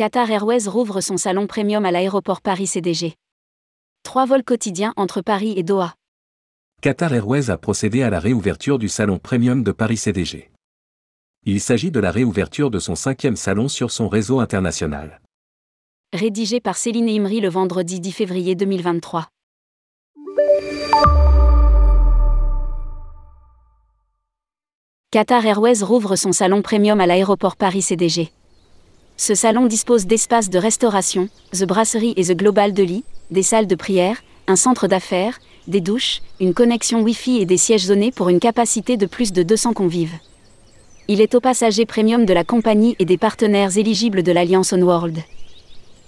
Qatar Airways rouvre son salon premium à l'aéroport Paris-CDG. Trois vols quotidiens entre Paris et Doha. Qatar Airways a procédé à la réouverture du salon premium de Paris-CDG. Il s'agit de la réouverture de son cinquième salon sur son réseau international. Rédigé par Céline Imri le vendredi 10 février 2023. Qatar Airways rouvre son salon premium à l'aéroport Paris-CDG. Ce salon dispose d'espaces de restauration, The Brasserie et The Global de lit, des salles de prière, un centre d'affaires, des douches, une connexion Wi-Fi et des sièges zonés pour une capacité de plus de 200 convives. Il est aux passagers premium de la compagnie et des partenaires éligibles de l'Alliance World.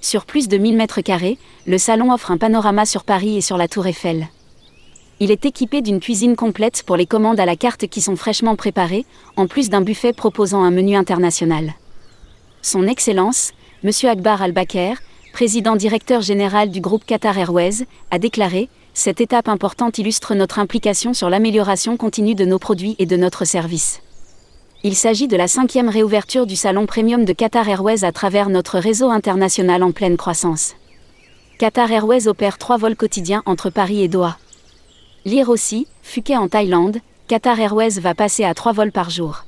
Sur plus de 1000 mètres carrés, le salon offre un panorama sur Paris et sur la Tour Eiffel. Il est équipé d'une cuisine complète pour les commandes à la carte qui sont fraîchement préparées, en plus d'un buffet proposant un menu international. Son Excellence, M. Akbar Al-Bakr, président directeur général du groupe Qatar Airways, a déclaré Cette étape importante illustre notre implication sur l'amélioration continue de nos produits et de notre service. Il s'agit de la cinquième réouverture du salon premium de Qatar Airways à travers notre réseau international en pleine croissance. Qatar Airways opère trois vols quotidiens entre Paris et Doha. Lire aussi, Phuket en Thaïlande, Qatar Airways va passer à trois vols par jour.